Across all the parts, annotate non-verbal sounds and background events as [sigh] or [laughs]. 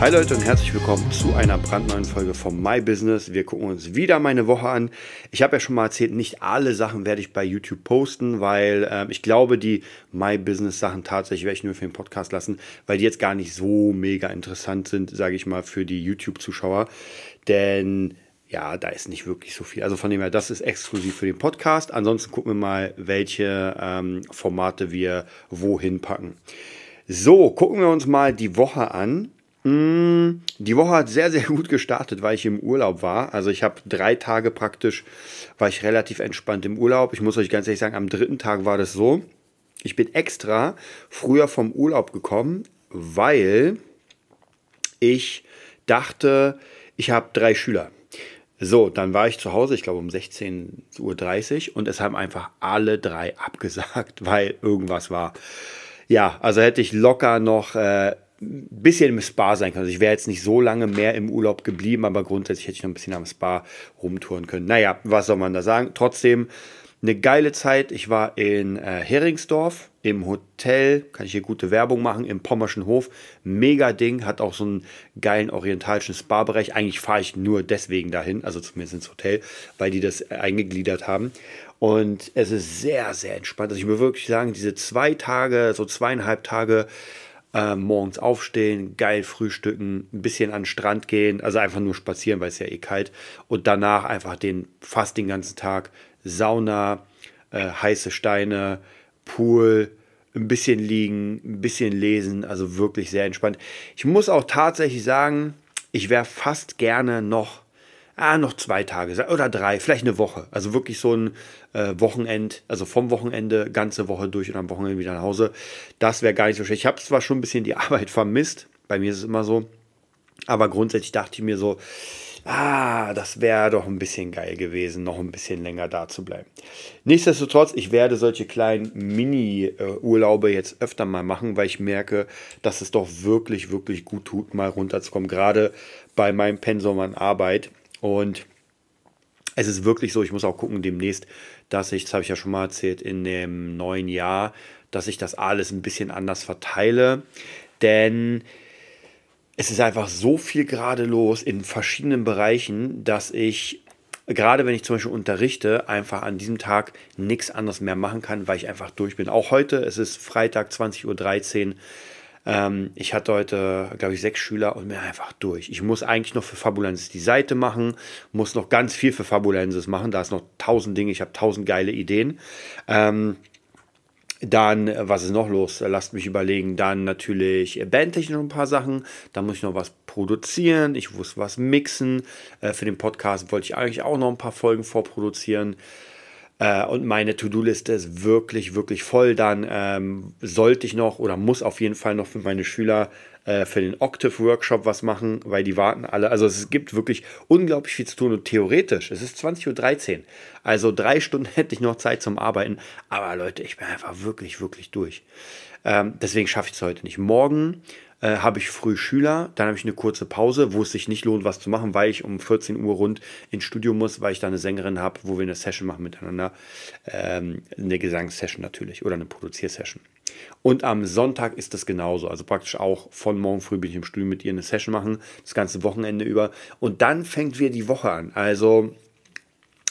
Hi Leute und herzlich willkommen zu einer brandneuen Folge von My Business. Wir gucken uns wieder meine Woche an. Ich habe ja schon mal erzählt, nicht alle Sachen werde ich bei YouTube posten, weil äh, ich glaube, die My Business Sachen tatsächlich werde ich nur für den Podcast lassen, weil die jetzt gar nicht so mega interessant sind, sage ich mal, für die YouTube-Zuschauer. Denn ja, da ist nicht wirklich so viel. Also von dem her, das ist exklusiv für den Podcast. Ansonsten gucken wir mal, welche ähm, Formate wir wohin packen. So, gucken wir uns mal die Woche an. Mm, die Woche hat sehr, sehr gut gestartet, weil ich im Urlaub war. Also ich habe drei Tage praktisch, war ich relativ entspannt im Urlaub. Ich muss euch ganz ehrlich sagen, am dritten Tag war das so. Ich bin extra früher vom Urlaub gekommen, weil ich dachte, ich habe drei Schüler. So, dann war ich zu Hause, ich glaube um 16.30 Uhr und es haben einfach alle drei [laughs] abgesagt, weil irgendwas war. Ja, also hätte ich locker noch äh, ein bisschen im Spa sein können. Also ich wäre jetzt nicht so lange mehr im Urlaub geblieben, aber grundsätzlich hätte ich noch ein bisschen am Spa rumtouren können. Naja, was soll man da sagen? Trotzdem eine geile Zeit. Ich war in äh, Heringsdorf im Hotel, kann ich hier gute Werbung machen, im Pommerschen Hof. Mega Ding, hat auch so einen geilen orientalischen Spa-Bereich. Eigentlich fahre ich nur deswegen dahin, also zumindest ins Hotel, weil die das eingegliedert haben. Und es ist sehr, sehr entspannt. Also ich würde wirklich sagen, diese zwei Tage, so zweieinhalb Tage, äh, morgens aufstehen, geil frühstücken, ein bisschen an den Strand gehen, also einfach nur spazieren, weil es ja eh kalt. Und danach einfach den fast den ganzen Tag Sauna, äh, heiße Steine, Pool, ein bisschen liegen, ein bisschen lesen, also wirklich sehr entspannt. Ich muss auch tatsächlich sagen, ich wäre fast gerne noch, ah, noch zwei Tage oder drei, vielleicht eine Woche. Also wirklich so ein äh, Wochenend, also vom Wochenende, ganze Woche durch und am Wochenende wieder nach Hause. Das wäre gar nicht so schlecht. Ich habe zwar schon ein bisschen die [laughs] Arbeit vermisst, bei mir ist es immer so, aber grundsätzlich dachte ich mir so, ah, das wäre doch ein bisschen geil gewesen, noch ein bisschen länger da zu bleiben. Nichtsdestotrotz, ich werde solche kleinen Mini-Urlaube jetzt öfter mal machen, weil ich merke, dass es doch wirklich, wirklich gut tut, mal runterzukommen, gerade bei meinem Pensum an Arbeit. Und es ist wirklich so, ich muss auch gucken demnächst, dass ich, das habe ich ja schon mal erzählt, in dem neuen Jahr, dass ich das alles ein bisschen anders verteile. Denn es ist einfach so viel gerade los in verschiedenen Bereichen, dass ich, gerade wenn ich zum Beispiel unterrichte, einfach an diesem Tag nichts anderes mehr machen kann, weil ich einfach durch bin. Auch heute, es ist Freitag 20.13 Uhr. Ähm, ich hatte heute, glaube ich, sechs Schüler und bin einfach durch. Ich muss eigentlich noch für Fabulensis die Seite machen, muss noch ganz viel für Fabulensis machen. Da ist noch tausend Dinge, ich habe tausend geile Ideen. Ähm, dann, äh, was ist noch los? Lasst mich überlegen. Dann natürlich bandtechnisch noch ein paar Sachen. Da muss ich noch was produzieren. Ich muss was mixen. Äh, für den Podcast wollte ich eigentlich auch noch ein paar Folgen vorproduzieren. Äh, und meine To-Do-Liste ist wirklich, wirklich voll. Dann ähm, sollte ich noch oder muss auf jeden Fall noch für meine Schüler äh, für den Octave-Workshop was machen, weil die warten alle. Also es gibt wirklich unglaublich viel zu tun und theoretisch, es ist 20.13 Uhr. Also drei Stunden [laughs] hätte ich noch Zeit zum Arbeiten. Aber Leute, ich bin einfach wirklich, wirklich durch. Ähm, deswegen schaffe ich es heute nicht. Morgen äh, habe ich früh Schüler, dann habe ich eine kurze Pause, wo es sich nicht lohnt, was zu machen, weil ich um 14 Uhr rund ins Studio muss, weil ich da eine Sängerin habe, wo wir eine Session machen miteinander. Ähm, eine Gesangssession natürlich oder eine Produziersession. Und am Sonntag ist das genauso. Also praktisch auch von morgen früh bin ich im Studio mit ihr eine Session machen, das ganze Wochenende über. Und dann fängt wieder die Woche an. Also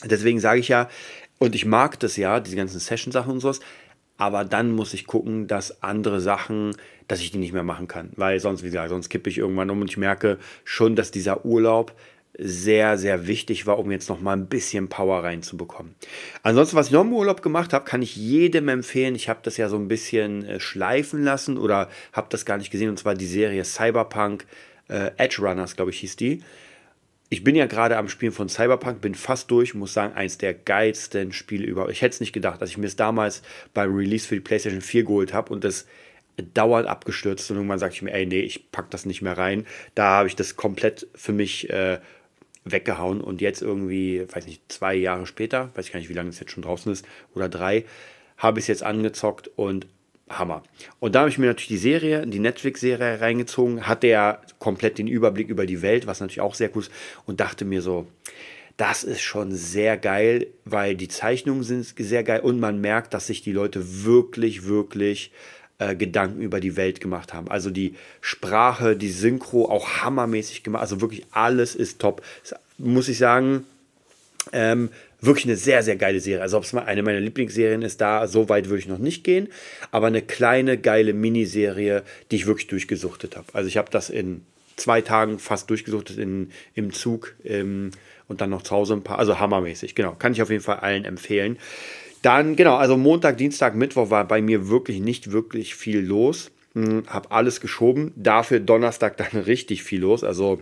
deswegen sage ich ja, und ich mag das ja, diese ganzen Session-Sachen und sowas, aber dann muss ich gucken, dass andere Sachen, dass ich die nicht mehr machen kann. Weil sonst, wie gesagt, sonst kippe ich irgendwann um und ich merke schon, dass dieser Urlaub sehr, sehr wichtig war, um jetzt noch mal ein bisschen Power reinzubekommen. Ansonsten, was ich noch im Urlaub gemacht habe, kann ich jedem empfehlen. Ich habe das ja so ein bisschen äh, schleifen lassen oder habe das gar nicht gesehen, und zwar die Serie Cyberpunk äh, Edge Runners, glaube ich, hieß die. Ich bin ja gerade am Spielen von Cyberpunk, bin fast durch, muss sagen, eins der geilsten Spiele überhaupt. Ich hätte es nicht gedacht, dass ich mir es damals beim Release für die PlayStation 4 geholt habe und das dauernd abgestürzt und irgendwann sagte ich mir, ey, nee, ich packe das nicht mehr rein. Da habe ich das komplett für mich äh, weggehauen und jetzt irgendwie, weiß nicht, zwei Jahre später, weiß ich gar nicht, wie lange es jetzt schon draußen ist, oder drei, habe ich es jetzt angezockt und Hammer. Und da habe ich mir natürlich die Serie, die Netflix-Serie reingezogen, hatte ja komplett den Überblick über die Welt, was natürlich auch sehr cool ist, und dachte mir so, das ist schon sehr geil, weil die Zeichnungen sind sehr geil und man merkt, dass sich die Leute wirklich, wirklich äh, Gedanken über die Welt gemacht haben. Also die Sprache, die Synchro auch hammermäßig gemacht. Also wirklich alles ist top. Das muss ich sagen, ähm, wirklich eine sehr, sehr geile Serie. Also ob es mal eine meiner Lieblingsserien ist, da so weit würde ich noch nicht gehen. Aber eine kleine, geile Miniserie, die ich wirklich durchgesuchtet habe. Also ich habe das in zwei Tagen fast durchgesuchtet in, im Zug ähm, und dann noch zu Hause ein paar. Also hammermäßig, genau. Kann ich auf jeden Fall allen empfehlen. Dann, genau, also Montag, Dienstag, Mittwoch war bei mir wirklich nicht wirklich viel los. Hm, hab alles geschoben. Dafür Donnerstag dann [laughs] richtig viel los. Also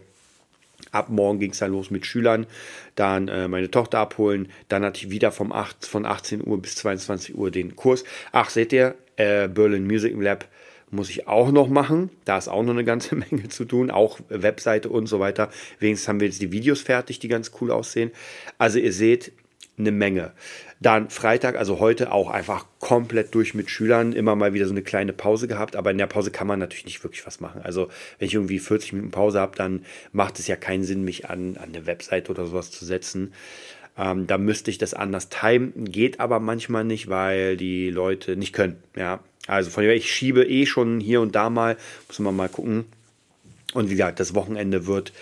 ab morgen ging es dann los mit Schülern, dann äh, meine Tochter abholen, dann hatte ich wieder vom 8, von 18 Uhr bis 22 Uhr den Kurs. Ach, seht ihr, äh, Berlin Music Lab muss ich auch noch machen. Da ist auch noch eine ganze [laughs] Menge zu tun, auch Webseite und so weiter. Wenigstens haben wir jetzt die Videos fertig, die ganz cool aussehen. Also ihr seht, eine Menge. Dann Freitag, also heute auch einfach komplett durch mit Schülern, immer mal wieder so eine kleine Pause gehabt, aber in der Pause kann man natürlich nicht wirklich was machen. Also wenn ich irgendwie 40 Minuten Pause habe, dann macht es ja keinen Sinn, mich an, an eine Website oder sowas zu setzen. Ähm, da müsste ich das anders timen, geht aber manchmal nicht, weil die Leute nicht können. Ja, also von dem ich schiebe eh schon hier und da mal, muss man mal gucken. Und wie gesagt, das Wochenende wird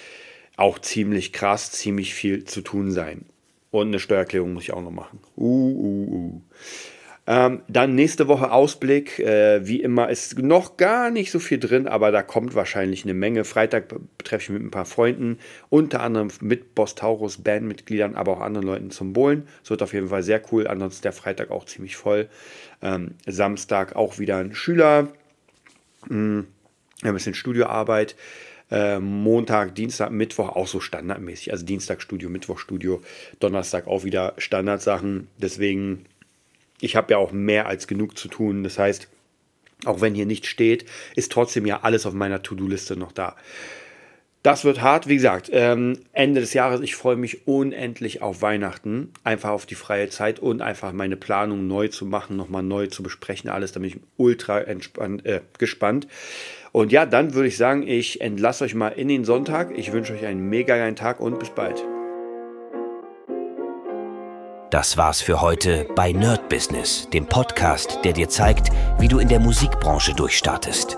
auch ziemlich krass, ziemlich viel zu tun sein. Und eine Steuererklärung muss ich auch noch machen. Uh, uh, uh. Ähm, dann nächste Woche Ausblick. Äh, wie immer ist noch gar nicht so viel drin, aber da kommt wahrscheinlich eine Menge. Freitag treffe ich mich mit ein paar Freunden, unter anderem mit Boss Taurus Bandmitgliedern, aber auch anderen Leuten zum Bowlen. Das wird auf jeden Fall sehr cool. Ansonsten der Freitag auch ziemlich voll. Ähm, Samstag auch wieder ein Schüler. Hm, ein bisschen Studioarbeit. Äh, Montag, Dienstag, Mittwoch auch so standardmäßig. Also Dienstag Studio, Mittwoch Studio, Donnerstag auch wieder Standardsachen. Deswegen, ich habe ja auch mehr als genug zu tun. Das heißt, auch wenn hier nicht steht, ist trotzdem ja alles auf meiner To-Do-Liste noch da. Das wird hart, wie gesagt, ähm, Ende des Jahres. Ich freue mich unendlich auf Weihnachten, einfach auf die freie Zeit und einfach meine Planung neu zu machen, nochmal neu zu besprechen, alles, da bin ich ultra entspannt, äh, gespannt. Und ja, dann würde ich sagen, ich entlasse euch mal in den Sonntag. Ich wünsche euch einen mega geilen Tag und bis bald. Das war's für heute bei Nerd Business, dem Podcast, der dir zeigt, wie du in der Musikbranche durchstartest.